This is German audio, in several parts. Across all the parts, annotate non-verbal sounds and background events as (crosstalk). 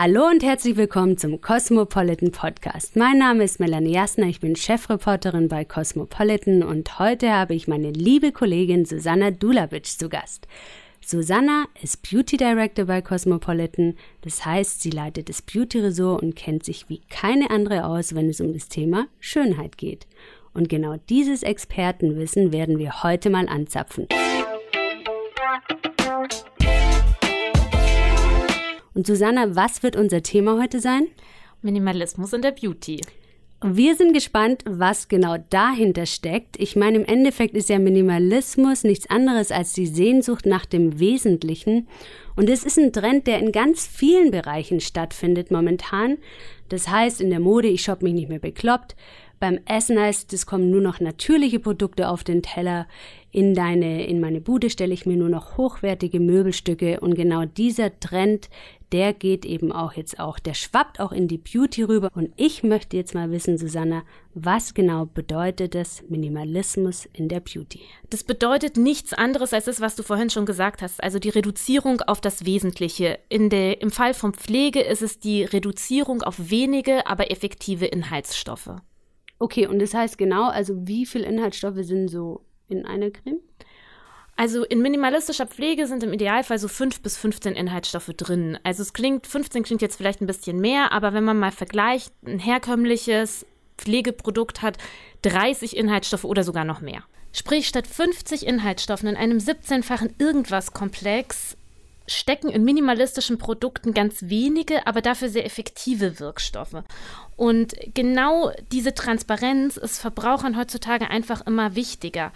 Hallo und herzlich willkommen zum Cosmopolitan Podcast. Mein Name ist Melanie Jasner, ich bin Chefreporterin bei Cosmopolitan und heute habe ich meine liebe Kollegin Susanna Dulavic zu Gast. Susanna ist Beauty Director bei Cosmopolitan, das heißt, sie leitet das Beauty Resort und kennt sich wie keine andere aus, wenn es um das Thema Schönheit geht. Und genau dieses Expertenwissen werden wir heute mal anzapfen. Und Susanna, was wird unser Thema heute sein? Minimalismus in der Beauty. Wir sind gespannt, was genau dahinter steckt. Ich meine, im Endeffekt ist ja Minimalismus nichts anderes als die Sehnsucht nach dem Wesentlichen. Und es ist ein Trend, der in ganz vielen Bereichen stattfindet momentan. Das heißt, in der Mode, ich shoppe mich nicht mehr bekloppt. Beim Essen heißt es, kommen nur noch natürliche Produkte auf den Teller. In deine, in meine Bude stelle ich mir nur noch hochwertige Möbelstücke. Und genau dieser Trend, der geht eben auch jetzt auch, der schwappt auch in die Beauty rüber. Und ich möchte jetzt mal wissen, Susanna, was genau bedeutet das Minimalismus in der Beauty? Das bedeutet nichts anderes als das, was du vorhin schon gesagt hast, also die Reduzierung auf das Wesentliche. In der, Im Fall von Pflege ist es die Reduzierung auf wenige, aber effektive Inhaltsstoffe. Okay, und das heißt genau, also wie viele Inhaltsstoffe sind so in einer Creme? Also in minimalistischer Pflege sind im Idealfall so fünf bis 15 Inhaltsstoffe drin. Also es klingt, 15 klingt jetzt vielleicht ein bisschen mehr, aber wenn man mal vergleicht, ein herkömmliches Pflegeprodukt hat 30 Inhaltsstoffe oder sogar noch mehr. Sprich, statt 50 Inhaltsstoffen in einem 17-fachen Irgendwas-Komplex stecken in minimalistischen Produkten ganz wenige, aber dafür sehr effektive Wirkstoffe. Und genau diese Transparenz ist Verbrauchern heutzutage einfach immer wichtiger.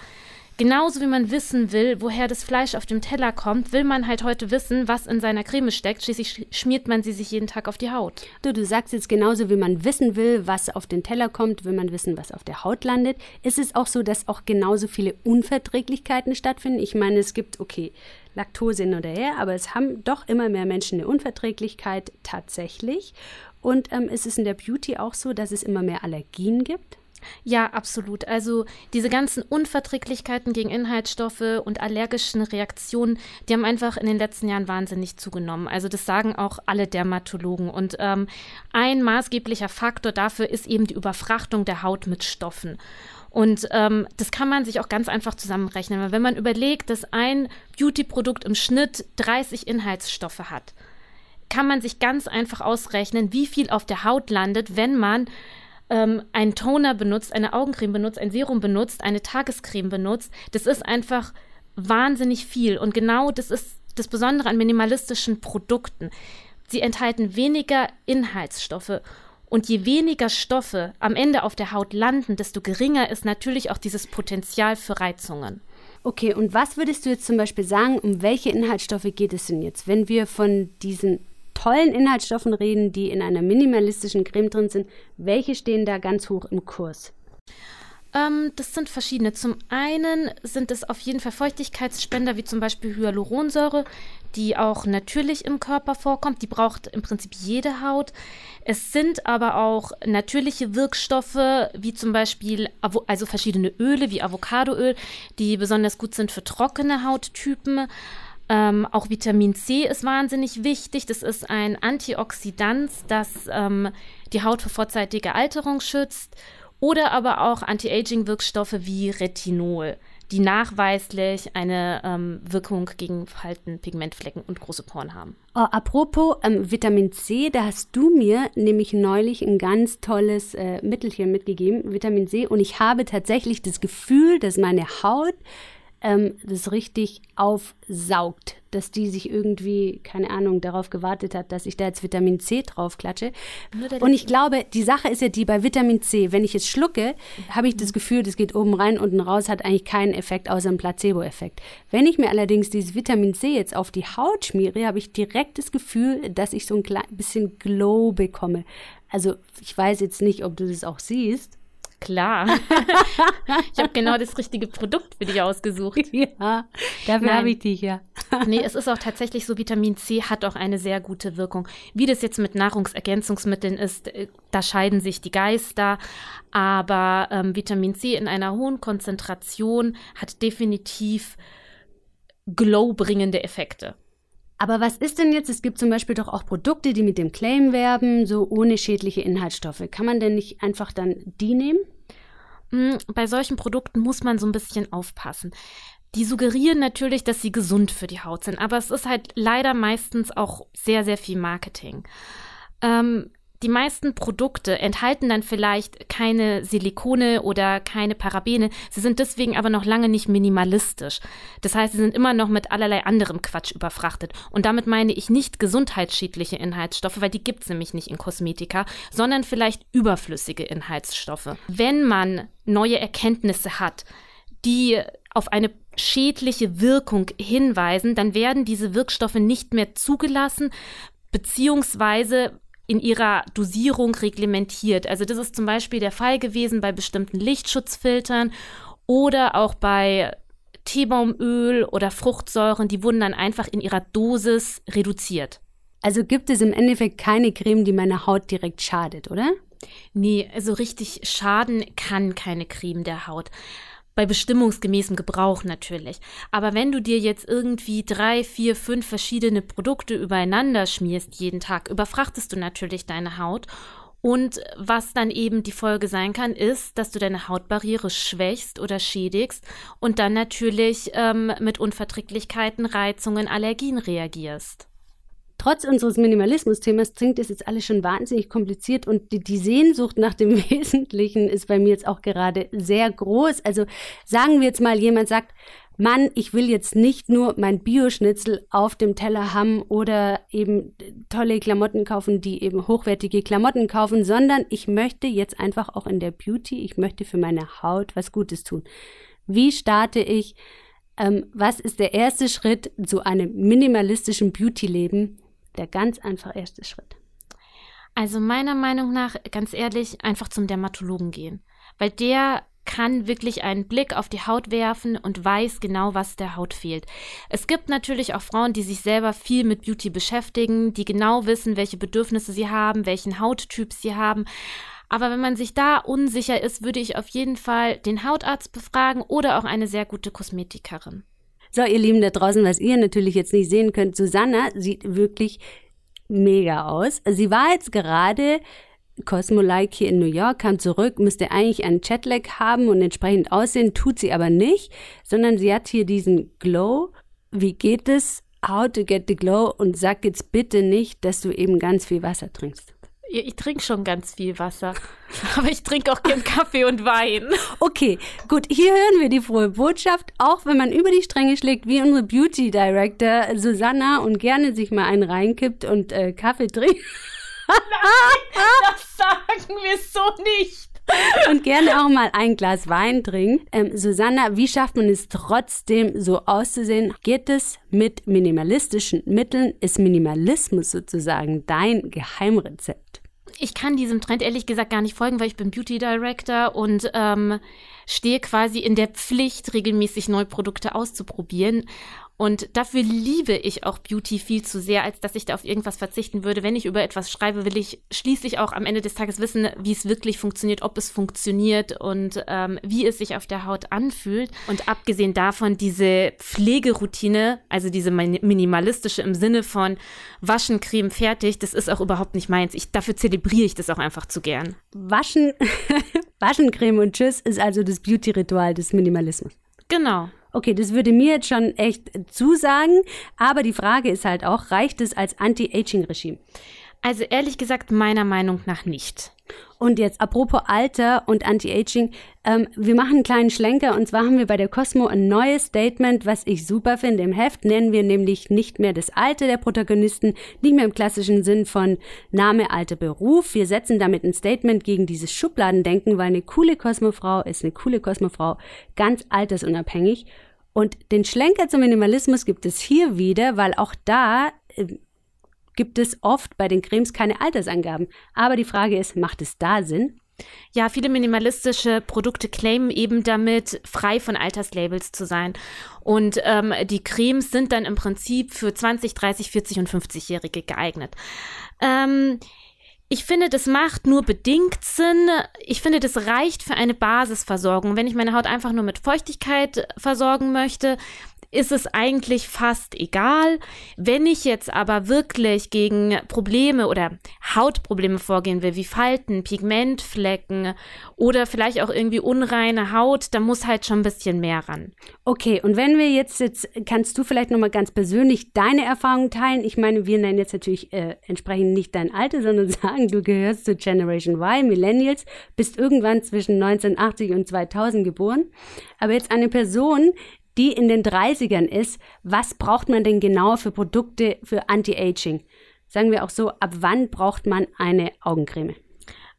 Genauso wie man wissen will, woher das Fleisch auf dem Teller kommt, will man halt heute wissen, was in seiner Creme steckt. Schließlich schmiert man sie sich jeden Tag auf die Haut. Du, du sagst jetzt genauso, wie man wissen will, was auf den Teller kommt, will man wissen, was auf der Haut landet. Ist es auch so, dass auch genauso viele Unverträglichkeiten stattfinden? Ich meine, es gibt, okay, Laktose hin oder her, aber es haben doch immer mehr Menschen eine Unverträglichkeit tatsächlich. Und ähm, ist es in der Beauty auch so, dass es immer mehr Allergien gibt? Ja, absolut. Also diese ganzen Unverträglichkeiten gegen Inhaltsstoffe und allergischen Reaktionen, die haben einfach in den letzten Jahren wahnsinnig zugenommen. Also das sagen auch alle Dermatologen. Und ähm, ein maßgeblicher Faktor dafür ist eben die Überfrachtung der Haut mit Stoffen. Und ähm, das kann man sich auch ganz einfach zusammenrechnen. Wenn man überlegt, dass ein Beauty-Produkt im Schnitt 30 Inhaltsstoffe hat, kann man sich ganz einfach ausrechnen, wie viel auf der Haut landet, wenn man ähm, einen Toner benutzt, eine Augencreme benutzt, ein Serum benutzt, eine Tagescreme benutzt, das ist einfach wahnsinnig viel. Und genau das ist das Besondere an minimalistischen Produkten. Sie enthalten weniger Inhaltsstoffe. Und je weniger Stoffe am Ende auf der Haut landen, desto geringer ist natürlich auch dieses Potenzial für Reizungen. Okay, und was würdest du jetzt zum Beispiel sagen, um welche Inhaltsstoffe geht es denn jetzt, wenn wir von diesen tollen Inhaltsstoffen reden, die in einer minimalistischen Creme drin sind, welche stehen da ganz hoch im Kurs? Ähm, das sind verschiedene. Zum einen sind es auf jeden Fall Feuchtigkeitsspender, wie zum Beispiel Hyaluronsäure, die auch natürlich im Körper vorkommt. Die braucht im Prinzip jede Haut. Es sind aber auch natürliche Wirkstoffe, wie zum Beispiel also verschiedene Öle, wie Avocadoöl, die besonders gut sind für trockene Hauttypen. Ähm, auch Vitamin C ist wahnsinnig wichtig. Das ist ein Antioxidant, das ähm, die Haut vor vorzeitiger Alterung schützt. Oder aber auch Anti-Aging-Wirkstoffe wie Retinol, die nachweislich eine ähm, Wirkung gegen Falten, Pigmentflecken und große Poren haben. Oh, apropos ähm, Vitamin C, da hast du mir nämlich neulich ein ganz tolles äh, Mittelchen mitgegeben, Vitamin C, und ich habe tatsächlich das Gefühl, dass meine Haut ähm, das richtig aufsaugt, dass die sich irgendwie, keine Ahnung, darauf gewartet hat, dass ich da jetzt Vitamin C drauf klatsche. Und ich glaube, die Sache ist ja die bei Vitamin C, wenn ich es schlucke, habe ich das Gefühl, das geht oben rein, unten raus, hat eigentlich keinen Effekt außer einem Placebo-Effekt. Wenn ich mir allerdings dieses Vitamin C jetzt auf die Haut schmiere, habe ich direkt das Gefühl, dass ich so ein klein bisschen Glow bekomme. Also ich weiß jetzt nicht, ob du das auch siehst. Klar. ich habe genau das richtige Produkt für dich ausgesucht. (laughs) Ja, dafür habe ich dich, ja. nee, es ist auch (laughs) tatsächlich so, Vitamin C hat auch eine sehr gute Wirkung. Wie das jetzt mit Nahrungsergänzungsmitteln ist, äh, da scheiden sich die Geister. Aber ähm, Vitamin C in einer hohen Konzentration hat definitiv glow-bringende Effekte. Aber was ist denn jetzt? Es gibt zum Beispiel doch auch Produkte, die mit dem Claim werben, so ohne schädliche Inhaltsstoffe. Kann man denn nicht einfach dann die nehmen? Hm, bei solchen Produkten muss man so ein bisschen aufpassen. Die suggerieren natürlich, dass sie gesund für die Haut sind, aber es ist halt leider meistens auch sehr, sehr viel Marketing. Ähm, die meisten Produkte enthalten dann vielleicht keine Silikone oder keine Parabene. Sie sind deswegen aber noch lange nicht minimalistisch. Das heißt, sie sind immer noch mit allerlei anderem Quatsch überfrachtet. Und damit meine ich nicht gesundheitsschädliche Inhaltsstoffe, weil die gibt es nämlich nicht in Kosmetika, sondern vielleicht überflüssige Inhaltsstoffe. Wenn man neue Erkenntnisse hat, die auf eine schädliche Wirkung hinweisen, dann werden diese Wirkstoffe nicht mehr zugelassen, beziehungsweise in ihrer Dosierung reglementiert. Also das ist zum Beispiel der Fall gewesen bei bestimmten Lichtschutzfiltern oder auch bei Teebaumöl oder Fruchtsäuren, die wurden dann einfach in ihrer Dosis reduziert. Also gibt es im Endeffekt keine Creme, die meiner Haut direkt schadet, oder? Nee, also richtig schaden kann keine Creme der Haut bei bestimmungsgemäßem Gebrauch natürlich. Aber wenn du dir jetzt irgendwie drei, vier, fünf verschiedene Produkte übereinander schmierst jeden Tag, überfrachtest du natürlich deine Haut. Und was dann eben die Folge sein kann, ist, dass du deine Hautbarriere schwächst oder schädigst und dann natürlich ähm, mit Unverträglichkeiten, Reizungen, Allergien reagierst trotz unseres Minimalismus-Themas klingt es jetzt alles schon wahnsinnig kompliziert und die, die, Sehnsucht nach dem (laughs) Wesentlichen ist bei mir jetzt auch gerade sehr groß. Also sagen wir jetzt mal, jemand sagt, Mann, ich will jetzt nicht nur mein Bioschnitzel auf dem Teller haben oder eben tolle Klamotten kaufen, die eben hochwertige Klamotten kaufen, sondern ich möchte jetzt einfach auch in der Beauty, ich möchte für meine Haut was Gutes tun. Wie starte ich? Ähm, was ist der erste Schritt zu einem minimalistischen Beauty-Leben? Der ganz einfach erste Schritt? Also meiner Meinung nach, ganz ehrlich, einfach zum Dermatologen gehen, weil der kann wirklich einen Blick auf die Haut werfen und weiß genau, was der Haut fehlt. Es gibt natürlich auch Frauen, die sich selber viel mit Beauty beschäftigen, die genau wissen, welche Bedürfnisse sie haben, welchen Hauttyp sie haben. Aber wenn man sich da unsicher ist, würde ich auf jeden Fall den Hautarzt befragen oder auch eine sehr gute Kosmetikerin. So, ihr Lieben da draußen, was ihr natürlich jetzt nicht sehen könnt, Susanna sieht wirklich mega aus. Sie war jetzt gerade Cosmo-like hier in New York, kam zurück, müsste eigentlich einen Chatlag haben und entsprechend aussehen, tut sie aber nicht, sondern sie hat hier diesen Glow. Wie geht es? How to get the glow? Und sag jetzt bitte nicht, dass du eben ganz viel Wasser trinkst. Ich trinke schon ganz viel Wasser, (laughs) aber ich trinke auch gern Kaffee und Wein. Okay, gut, hier hören wir die frohe Botschaft. Auch wenn man über die Stränge schlägt, wie unsere Beauty Director Susanna und gerne sich mal einen reinkippt und äh, Kaffee trinkt. Nein, (laughs) das sagen wir so nicht. Und gerne auch mal ein Glas Wein trinkt. Ähm, Susanna, wie schafft man es trotzdem so auszusehen? Geht es mit minimalistischen Mitteln? Ist Minimalismus sozusagen dein Geheimrezept? Ich kann diesem Trend ehrlich gesagt gar nicht folgen, weil ich bin Beauty Director und ähm, stehe quasi in der Pflicht, regelmäßig neue Produkte auszuprobieren. Und dafür liebe ich auch Beauty viel zu sehr, als dass ich da auf irgendwas verzichten würde. Wenn ich über etwas schreibe, will ich schließlich auch am Ende des Tages wissen, wie es wirklich funktioniert, ob es funktioniert und ähm, wie es sich auf der Haut anfühlt. Und abgesehen davon, diese Pflegeroutine, also diese minimalistische im Sinne von Waschen, Creme, fertig, das ist auch überhaupt nicht meins. Ich, dafür zelebriere ich das auch einfach zu gern. Waschen, (laughs) Waschen, Creme und Tschüss ist also das Beauty-Ritual des Minimalismus. Genau. Okay, das würde mir jetzt schon echt zusagen, aber die Frage ist halt auch, reicht es als Anti-Aging-Regime? Also ehrlich gesagt, meiner Meinung nach nicht. Und jetzt apropos Alter und Anti-Aging, ähm, wir machen einen kleinen Schlenker und zwar haben wir bei der Cosmo ein neues Statement, was ich super finde. Im Heft nennen wir nämlich nicht mehr das Alter der Protagonisten, nicht mehr im klassischen Sinn von Name, Alter, Beruf. Wir setzen damit ein Statement gegen dieses Schubladendenken, weil eine coole Cosmo-Frau ist eine coole Cosmo-Frau, ganz altersunabhängig. Und den Schlenker zum Minimalismus gibt es hier wieder, weil auch da äh, gibt es oft bei den Cremes keine Altersangaben. Aber die Frage ist, macht es da Sinn? Ja, viele minimalistische Produkte claimen eben damit, frei von Alterslabels zu sein. Und ähm, die Cremes sind dann im Prinzip für 20, 30, 40 und 50-Jährige geeignet. Ähm, ich finde, das macht nur bedingt Sinn. Ich finde, das reicht für eine Basisversorgung. Wenn ich meine Haut einfach nur mit Feuchtigkeit versorgen möchte, ist es eigentlich fast egal. Wenn ich jetzt aber wirklich gegen Probleme oder Hautprobleme vorgehen will, wie Falten, Pigmentflecken oder vielleicht auch irgendwie unreine Haut, dann muss halt schon ein bisschen mehr ran. Okay, und wenn wir jetzt, jetzt kannst du vielleicht nochmal ganz persönlich deine Erfahrungen teilen? Ich meine, wir nennen jetzt natürlich äh, entsprechend nicht dein Alter, (laughs) sondern sagen, du gehörst zu Generation Y, Millennials, bist irgendwann zwischen 1980 und 2000 geboren. Aber jetzt eine Person, die in den 30ern ist, was braucht man denn genau für Produkte für Anti-Aging? Sagen wir auch so, ab wann braucht man eine Augencreme?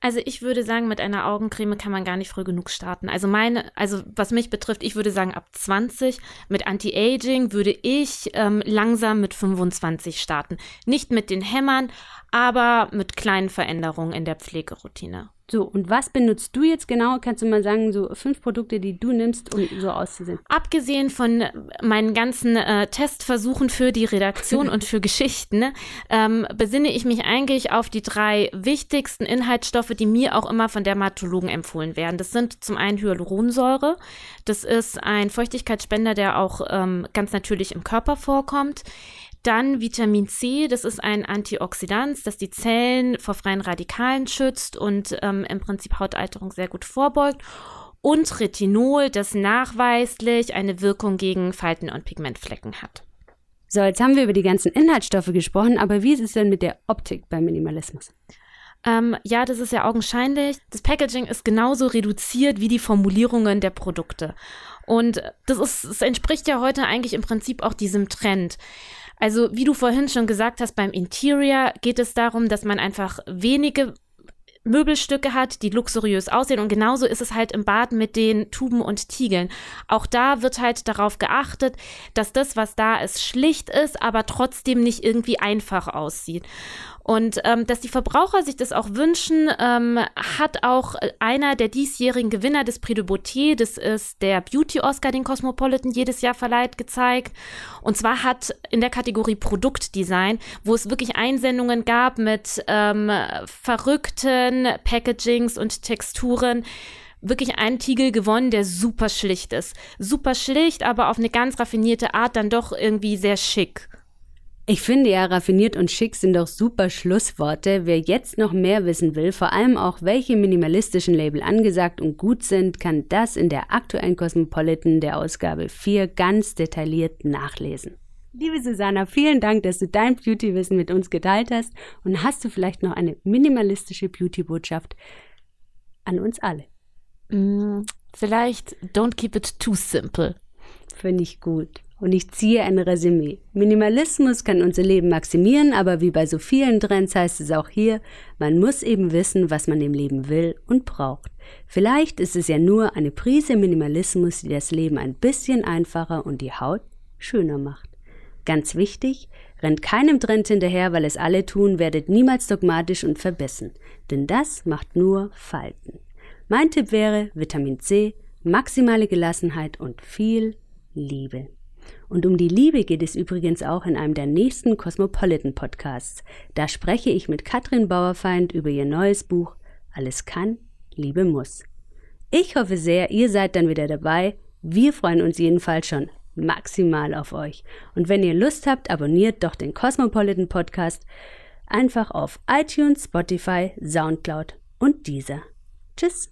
Also ich würde sagen, mit einer Augencreme kann man gar nicht früh genug starten. Also meine, also was mich betrifft, ich würde sagen ab 20. Mit Anti-Aging würde ich ähm, langsam mit 25 starten. Nicht mit den Hämmern, aber mit kleinen Veränderungen in der Pflegeroutine. So, und was benutzt du jetzt genau? Kannst du mal sagen, so fünf Produkte, die du nimmst, um so auszusehen? Abgesehen von meinen ganzen äh, Testversuchen für die Redaktion und für Geschichten, ähm, besinne ich mich eigentlich auf die drei wichtigsten Inhaltsstoffe, die mir auch immer von Dermatologen empfohlen werden. Das sind zum einen Hyaluronsäure. Das ist ein Feuchtigkeitsspender, der auch ähm, ganz natürlich im Körper vorkommt. Dann Vitamin C, das ist ein Antioxidant, das die Zellen vor freien Radikalen schützt und ähm, im Prinzip Hautalterung sehr gut vorbeugt. Und Retinol, das nachweislich eine Wirkung gegen Falten und Pigmentflecken hat. So, jetzt haben wir über die ganzen Inhaltsstoffe gesprochen, aber wie ist es denn mit der Optik beim Minimalismus? Ähm, ja, das ist ja augenscheinlich. Das Packaging ist genauso reduziert wie die Formulierungen der Produkte. Und das, ist, das entspricht ja heute eigentlich im Prinzip auch diesem Trend. Also, wie du vorhin schon gesagt hast, beim Interior geht es darum, dass man einfach wenige Möbelstücke hat, die luxuriös aussehen. Und genauso ist es halt im Bad mit den Tuben und Tiegeln. Auch da wird halt darauf geachtet, dass das, was da ist, schlicht ist, aber trotzdem nicht irgendwie einfach aussieht. Und ähm, dass die Verbraucher sich das auch wünschen, ähm, hat auch einer der diesjährigen Gewinner des Prix de Beauté, das ist der Beauty Oscar, den Cosmopolitan jedes Jahr verleiht, gezeigt. Und zwar hat in der Kategorie Produktdesign, wo es wirklich Einsendungen gab mit ähm, verrückten Packagings und Texturen, wirklich einen Tiegel gewonnen, der super schlicht ist. Super schlicht, aber auf eine ganz raffinierte Art dann doch irgendwie sehr schick. Ich finde ja, raffiniert und schick sind doch super Schlussworte. Wer jetzt noch mehr wissen will, vor allem auch welche minimalistischen Label angesagt und gut sind, kann das in der aktuellen Cosmopolitan der Ausgabe 4 ganz detailliert nachlesen. Liebe Susanna, vielen Dank, dass du dein Beauty-Wissen mit uns geteilt hast. Und hast du vielleicht noch eine minimalistische Beauty-Botschaft an uns alle? Mm, vielleicht don't keep it too simple. Finde ich gut. Und ich ziehe ein Resümee. Minimalismus kann unser Leben maximieren, aber wie bei so vielen Trends heißt es auch hier, man muss eben wissen, was man im Leben will und braucht. Vielleicht ist es ja nur eine Prise Minimalismus, die das Leben ein bisschen einfacher und die Haut schöner macht. Ganz wichtig, rennt keinem Trend hinterher, weil es alle tun, werdet niemals dogmatisch und verbissen, denn das macht nur Falten. Mein Tipp wäre Vitamin C, maximale Gelassenheit und viel Liebe. Und um die Liebe geht es übrigens auch in einem der nächsten Cosmopolitan Podcasts. Da spreche ich mit Katrin Bauerfeind über ihr neues Buch Alles kann, Liebe muss. Ich hoffe sehr, ihr seid dann wieder dabei. Wir freuen uns jedenfalls schon maximal auf euch. Und wenn ihr Lust habt, abonniert doch den Cosmopolitan Podcast einfach auf iTunes, Spotify, Soundcloud und dieser. Tschüss.